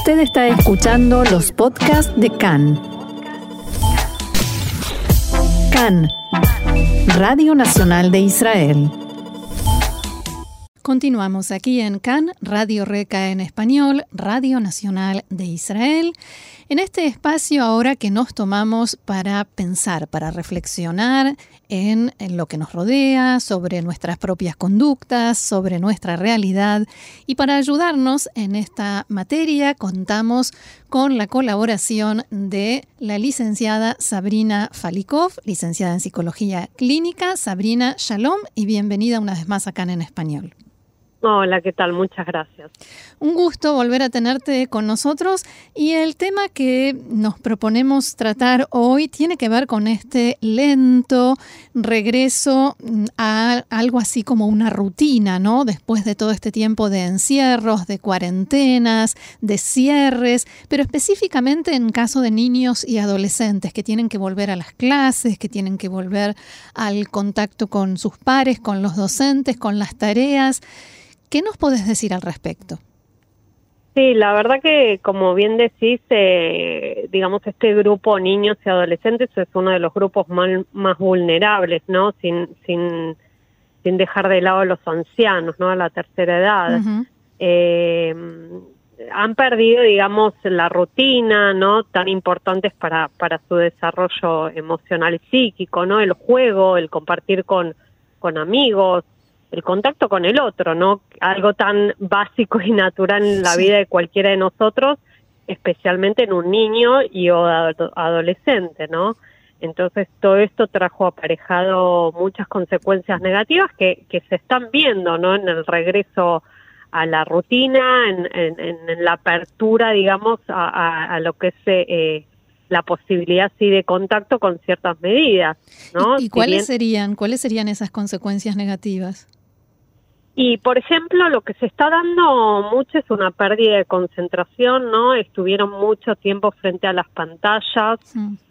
Usted está escuchando los podcasts de CAN. CAN, Radio Nacional de Israel. Continuamos aquí en CAN, Radio Reca en español, Radio Nacional de Israel. En este espacio ahora que nos tomamos para pensar, para reflexionar en, lo que nos rodea, sobre nuestras propias conductas, sobre nuestra realidad. Y para ayudarnos en esta materia contamos con la colaboración de la licenciada Sabrina Falikov, licenciada en Psicología Clínica. Sabrina, shalom y bienvenida una vez más acá en español. Hola, ¿qué tal? Muchas gracias. Un gusto volver a tenerte con nosotros y el tema que nos proponemos tratar hoy tiene que ver con este lento regreso mm, a algo así como una rutina, ¿no? Después de todo este tiempo de encierros, de cuarentenas, de cierres, pero específicamente en caso de niños y adolescentes que tienen que volver a las clases, que tienen que volver al contacto con sus pares, con los docentes, con las tareas. ¿Qué nos podés decir al respecto? Sí, la verdad que como bien decís, eh, digamos, este grupo niños y adolescentes es uno de los grupos más, vulnerables, ¿no? Sin, sin, sin dejar de lado a los ancianos, ¿no? A la tercera edad. eh, han perdido, digamos, la rutina, ¿no? Tan importantes para, para su desarrollo emocional y psíquico, ¿no? El juego, el compartir con, con amigos, el contacto con el otro, ¿no? Algo tan básico y natural en la vida de cualquiera de nosotros, especialmente en un niño y o adolescente, ¿no? Entonces todo esto trajo aparejado muchas consecuencias negativas que, que se están viendo, ¿no? En el regreso a la rutina, en, en, la apertura, digamos, a, a, lo que es eh, la posibilidad sí de contacto con ciertas medidas, ¿no? ¿Y, cuáles serían cuáles serían esas consecuencias negativas? Y, por ejemplo, lo que se está dando mucho es una pérdida de concentración, ¿no? Estuvieron mucho tiempo frente a las pantallas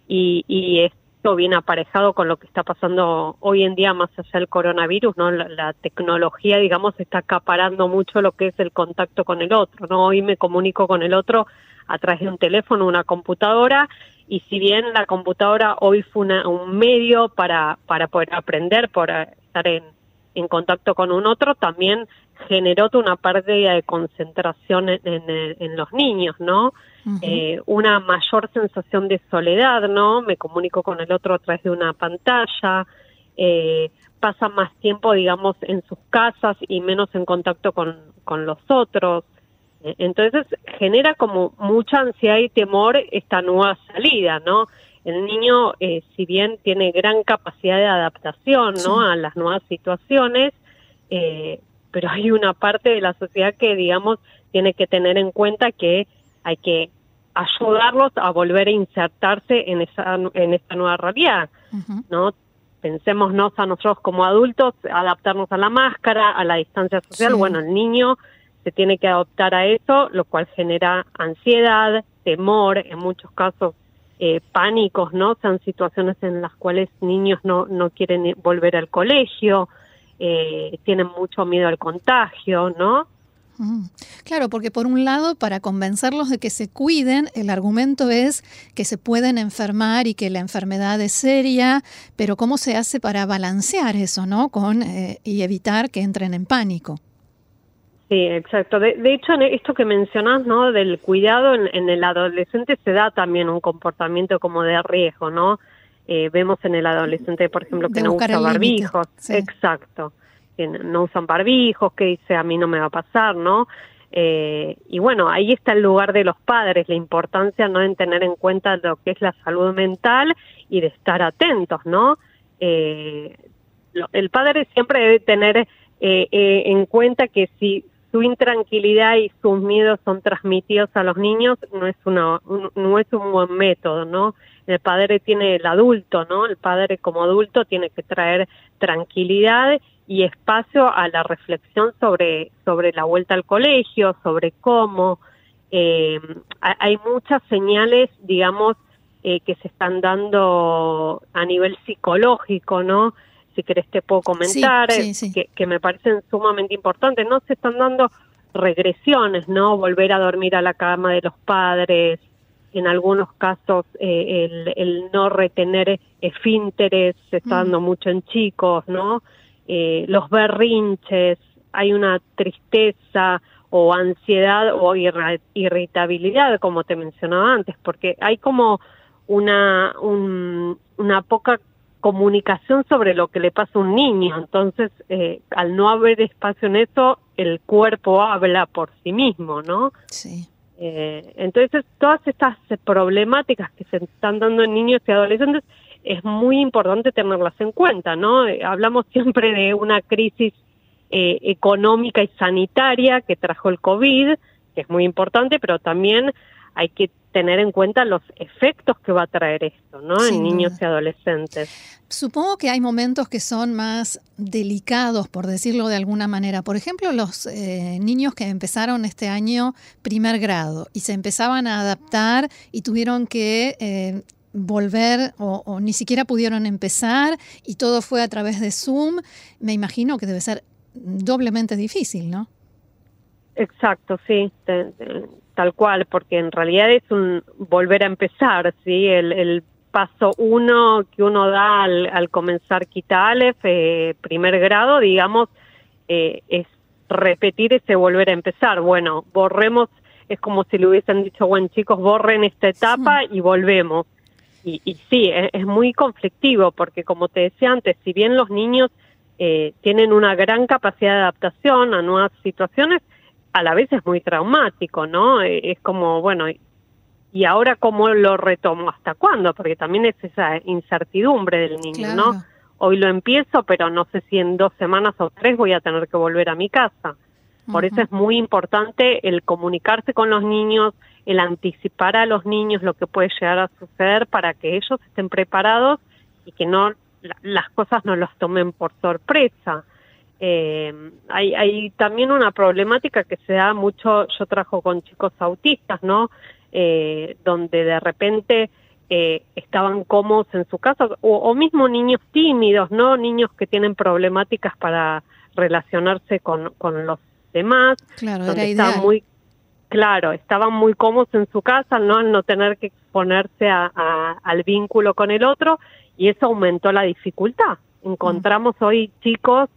y, y, esto viene aparejado con lo que está pasando hoy en día más allá del coronavirus, ¿no? La, tecnología, digamos, está acaparando mucho lo que es el contacto con el otro, ¿no? Hoy me comunico con el otro a través de un teléfono, una computadora, y si bien la computadora hoy fue un medio para, para poder aprender, por estar en en contacto con un otro también generó una pérdida de concentración en, en, los niños, ¿no? eh, una mayor sensación de soledad, ¿no? Me comunico con el otro a través de una pantalla, eh, pasan más tiempo, digamos, en sus casas y menos en contacto con, con los otros. Eh, entonces genera como mucha ansiedad y temor esta nueva salida, ¿no? El niño, eh, si bien tiene gran capacidad de adaptación ¿no? a las nuevas situaciones, eh, pero hay una parte de la sociedad que, digamos, tiene que tener en cuenta que hay que ayudarlos a volver a insertarse en esa en esta nueva realidad, ¿no? Pensémonos a nosotros como adultos, adaptarnos a la máscara, a la distancia social. Bueno, el niño se tiene que adaptar a eso, lo cual genera ansiedad, temor, en muchos casos eh, pánicos, ¿no? Son situaciones en las cuales niños no, no quieren volver al colegio, eh, tienen mucho miedo al contagio, ¿no? Mm. Claro, porque por un lado, para convencerlos de que se cuiden, el argumento es que se pueden enfermar y que la enfermedad es seria, pero ¿cómo se hace para balancear eso, no? Con eh, y evitar que entren en pánico. Sí, exacto. De, hecho, esto que mencionas, ¿no? Del cuidado en, el adolescente se da también un comportamiento como de riesgo, ¿no? Eh, vemos en el adolescente, por ejemplo, que no usa barbijos. Exacto. Que no usan barbijos, que dice a mí no me va a pasar, ¿no? Eh, y bueno, ahí está el lugar de los padres, la importancia, ¿no? En tener en cuenta lo que es la salud mental y de estar atentos, ¿no? Eh, el padre siempre debe tener en cuenta que si su intranquilidad y sus miedos son transmitidos a los niños no es una no es un buen método no el padre tiene el adulto no el padre como adulto tiene que traer tranquilidad y espacio a la reflexión sobre sobre la vuelta al colegio sobre cómo eh, hay muchas señales digamos eh, que se están dando a nivel psicológico no si querés te puedo comentar, Que, que, me parecen sumamente importantes. No se están dando regresiones, ¿no? Volver a dormir a la cama de los padres, en algunos casos eh, el, no retener esfínteres se está dando mm. mucho en chicos, ¿no? Eh, los berrinches, hay una tristeza o ansiedad o irritabilidad, como te mencionaba antes, porque hay como una, una poca comunicación sobre lo que le pasa a un niño. Entonces, eh, al no haber espacio en eso, el cuerpo habla por sí mismo, ¿no? Sí. Eh, entonces, todas estas problemáticas que se están dando en niños y adolescentes es muy importante tenerlas en cuenta, ¿no? Eh, hablamos siempre de una crisis eh, económica y sanitaria que trajo el COVID, que es muy importante, pero también hay que tener en cuenta los efectos que va a traer esto, ¿no? en niños y adolescentes. Supongo que hay momentos que son más delicados, por decirlo de alguna manera. Por ejemplo, los eh, niños que empezaron este año primer grado y se empezaban a adaptar y tuvieron que eh, volver o, o, ni siquiera pudieron empezar y todo fue a través de Zoom. Me imagino que debe ser doblemente difícil, ¿no? Exacto, sí tal cual, porque en realidad es un volver a empezar, ¿sí? El, paso uno que uno da al, comenzar Quita eh, primer grado, digamos, eh, es repetir ese volver a empezar. Bueno, borremos, es como si le hubiesen dicho, bueno chicos, borren esta etapa y volvemos. Y, y sí, es, muy conflictivo, porque como te decía antes, si bien los niños eh, tienen una gran capacidad de adaptación a nuevas situaciones, a la vez es muy traumático, ¿no? Eh, es como, bueno, ¿y ahora cómo lo retomo? ¿Hasta cuándo? Porque también es esa incertidumbre del niño, ¿no? Hoy lo empiezo, pero no sé si en dos semanas o tres voy a tener que volver a mi casa. Por eso es muy importante el comunicarse con los niños, el anticipar a los niños lo que puede llegar a suceder para que ellos estén preparados y que no las cosas no los tomen por sorpresa. Eh, hay, hay también una problemática que se da mucho, yo trabajo con chicos autistas, ¿no? Eh, donde de repente eh, estaban cómodos en su casa, o, mismo niños tímidos, ¿no? Niños que tienen problemáticas para relacionarse con, con los demás. Claro, era muy Claro, estaban muy cómodos en su casa, ¿no? Al no tener que exponerse a, al vínculo con el otro, y eso aumentó la dificultad. Encontramos hoy chicos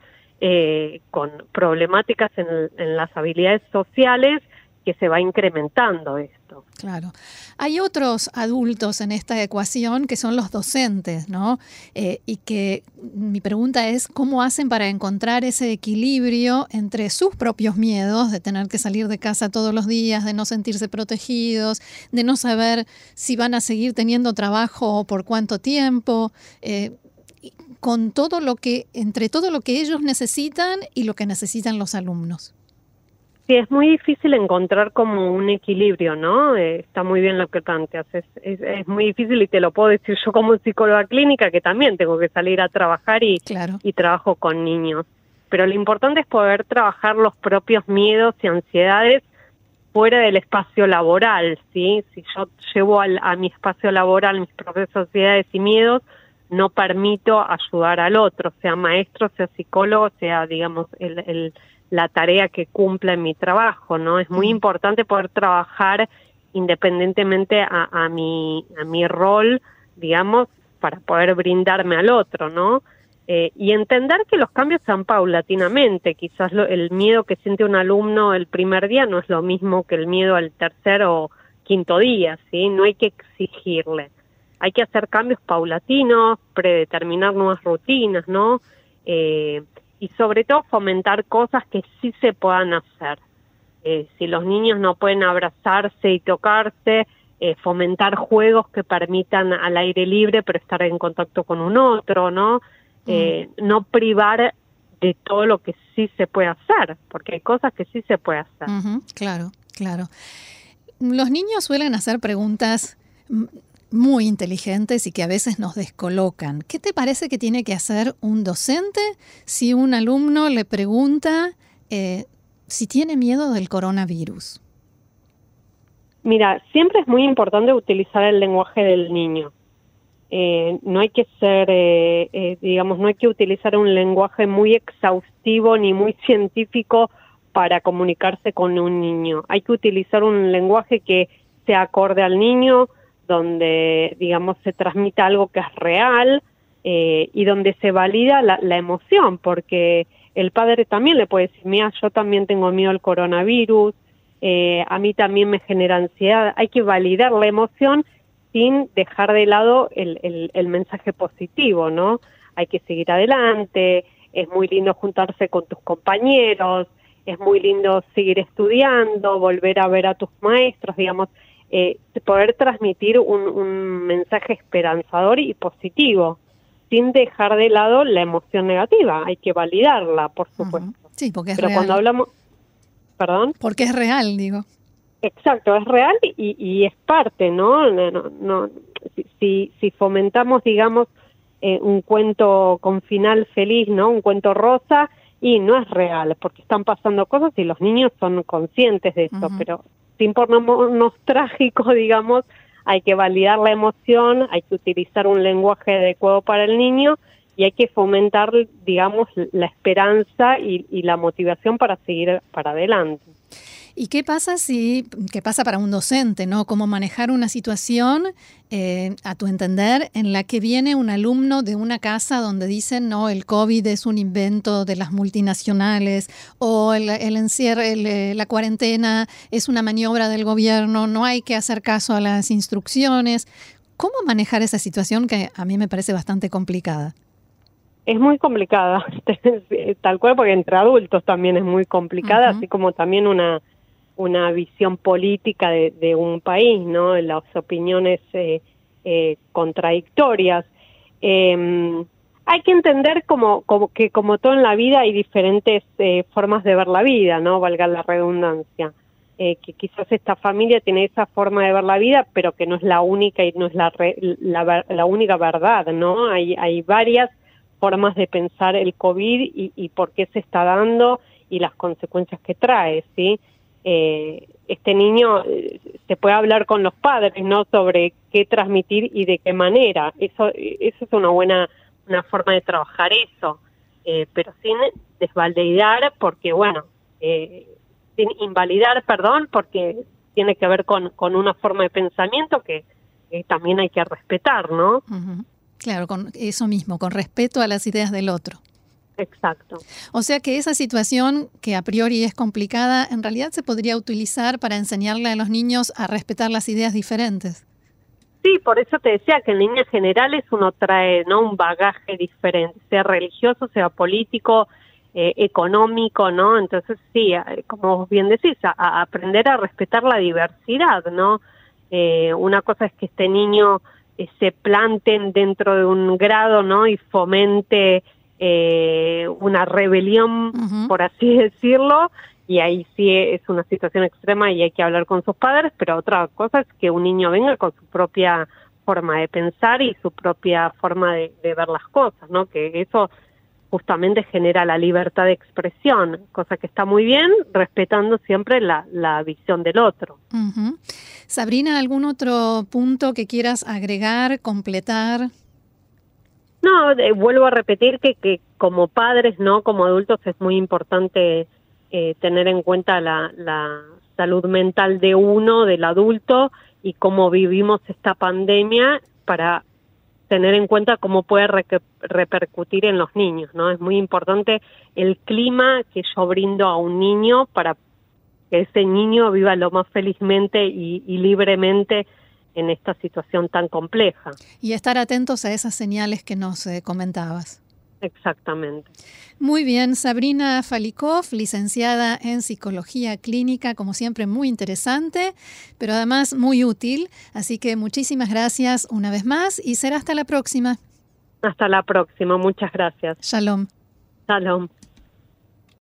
eh, con problemáticas en, las habilidades sociales que se va incrementando esto. Claro. Hay otros adultos en esta ecuación que son los docentes, ¿no? Eh, y que mi pregunta es, ¿cómo hacen para encontrar ese equilibrio entre sus propios miedos de tener que salir de casa todos los días, de no sentirse protegidos, de no saber si van a seguir teniendo trabajo o por cuánto tiempo? Eh, con todo lo que, entre todo lo que ellos necesitan y lo que necesitan los alumnos. Sí, es muy difícil encontrar como un equilibrio, ¿no? Eh, está muy bien lo que planteas. Es, es, muy difícil y te lo puedo decir yo como psicóloga clínica que también tengo que salir a trabajar y, y trabajo con niños. Pero lo importante es poder trabajar los propios miedos y ansiedades fuera del espacio laboral, ¿sí? Si yo llevo al, a mi espacio laboral mis propias ansiedades y miedos, no permito ayudar al otro, sea maestro, sea psicólogo, sea, digamos, el, la tarea que cumpla en mi trabajo, ¿no? Es muy importante poder trabajar independientemente a, a, mi, a mi rol, digamos, para poder brindarme al otro, ¿no? Eh, y entender que los cambios sean paulatinamente. Quizás el miedo que siente un alumno el primer día no es lo mismo que el miedo al tercer o quinto día, ¿sí? No hay que exigirle hay que hacer cambios paulatinos, predeterminar nuevas rutinas, ¿no? Eh, y sobre todo fomentar cosas que sí se puedan hacer. Eh, si los niños no pueden abrazarse y tocarse, eh, fomentar juegos que permitan al aire libre pero estar en contacto con un otro, ¿no? Mm. No privar de todo lo que sí se puede hacer, porque hay cosas que sí se puede hacer. claro, claro. Los niños suelen hacer preguntas muy inteligentes y que a veces nos descolocan. ¿Qué te parece que tiene que hacer un docente si un alumno le pregunta eh, si tiene miedo del coronavirus? Mira, siempre es muy importante utilizar el lenguaje del niño. Eh, no hay que ser, eh, digamos, no hay que utilizar un lenguaje muy exhaustivo ni muy científico para comunicarse con un niño. Hay que utilizar un lenguaje que sea acorde al niño, donde, digamos, se transmita algo que es real eh, y donde se valida la, la, emoción, porque el padre también le puede decir, mira, yo también tengo miedo al coronavirus, eh, a mí también me genera ansiedad. Hay que validar la emoción sin dejar de lado el, el, el mensaje positivo, ¿no? Hay que seguir adelante, es muy lindo juntarse con tus compañeros, es muy lindo seguir estudiando, volver a ver a tus maestros, digamos, eh, poder transmitir un, mensaje esperanzador y positivo, sin dejar de lado la emoción negativa. Hay que validarla, por supuesto. Sí, porque es Pero cuando hablamos, perdón, porque es real, digo. Exacto, es real y, y es parte, ¿no? no, no si, si fomentamos, digamos, eh, un cuento con final feliz, ¿no? Un cuento rosa y no es real porque están pasando cosas y los niños son conscientes de eso, pero sin trágicos, digamos, hay que validar la emoción, hay que utilizar un lenguaje adecuado para el niño y hay que fomentar, digamos, la esperanza y, y la motivación para seguir para adelante. ¿Y qué pasa si, qué pasa para un docente, ¿no? Cómo manejar una situación, eh, a tu entender, en la que viene un alumno de una casa donde dicen, no, el COVID es un invento de las multinacionales, o el, el encierre, eh, la cuarentena es una maniobra del gobierno, no hay que hacer caso a las instrucciones. ¿Cómo manejar esa situación que a mí me parece bastante complicada? es muy complicada, tal cual, porque entre adultos también es muy complicada, así como también una una visión política de, un país, ¿no? Las opiniones eh, eh, contradictorias. Em, hay que entender como, que como todo en la vida hay diferentes eh, formas de ver la vida, ¿no? Valga la redundancia. que quizás esta familia tiene esa forma de ver la vida, pero que no es la única y no es la, la, la única verdad, ¿no? Hay, hay varias formas de pensar el COVID y, y por qué se está dando y las consecuencias que trae, ¿sí? Eh, este niño eh, se puede hablar con los padres, ¿no? Sobre qué transmitir y de qué manera. Eso, eso es una buena una forma de trabajar eso, eh, pero sin desvalidar, porque bueno, eh, sin invalidar, perdón, porque tiene que ver con, con una forma de pensamiento que también hay que respetar, ¿no? Claro, con eso mismo, con respeto a las ideas del otro. Exacto. O sea que esa situación que a priori es complicada, en realidad se podría utilizar para enseñarle a los niños a respetar las ideas diferentes. Sí, por eso te decía que en líneas generales uno trae no un bagaje diferente, sea religioso, sea político, eh, económico, ¿no? Entonces sí, como vos bien decís, a, aprender a respetar la diversidad, ¿no? Eh, una cosa es que este niño eh, se planten dentro de un grado, ¿no? Y fomente eh, una rebelión, por así decirlo, y ahí sí es una situación extrema y hay que hablar con sus padres, pero otra cosa es que un niño venga con su propia forma de pensar y su propia forma de, ver las cosas, ¿no? Que eso justamente genera la libertad de expresión, cosa que está muy bien, respetando siempre la, la visión del otro. Sabrina, ¿algún otro punto que quieras agregar, completar? No, vuelvo a repetir que, que como padres, no como adultos, es muy importante eh, tener en cuenta la, la salud mental de uno, del adulto, y cómo vivimos esta pandemia para tener en cuenta cómo puede repercutir en los niños, ¿no? Es muy importante el clima que yo brindo a un niño para que ese niño viva lo más felizmente y, y libremente en esta situación tan compleja. Y estar atentos a esas señales que nos eh, comentabas. Exactamente. Muy bien, Sabrina Falikov, licenciada en psicología clínica, como siempre muy interesante, pero además muy útil. Así que muchísimas gracias una vez más y será hasta la próxima. Hasta la próxima, muchas gracias. Shalom. Shalom.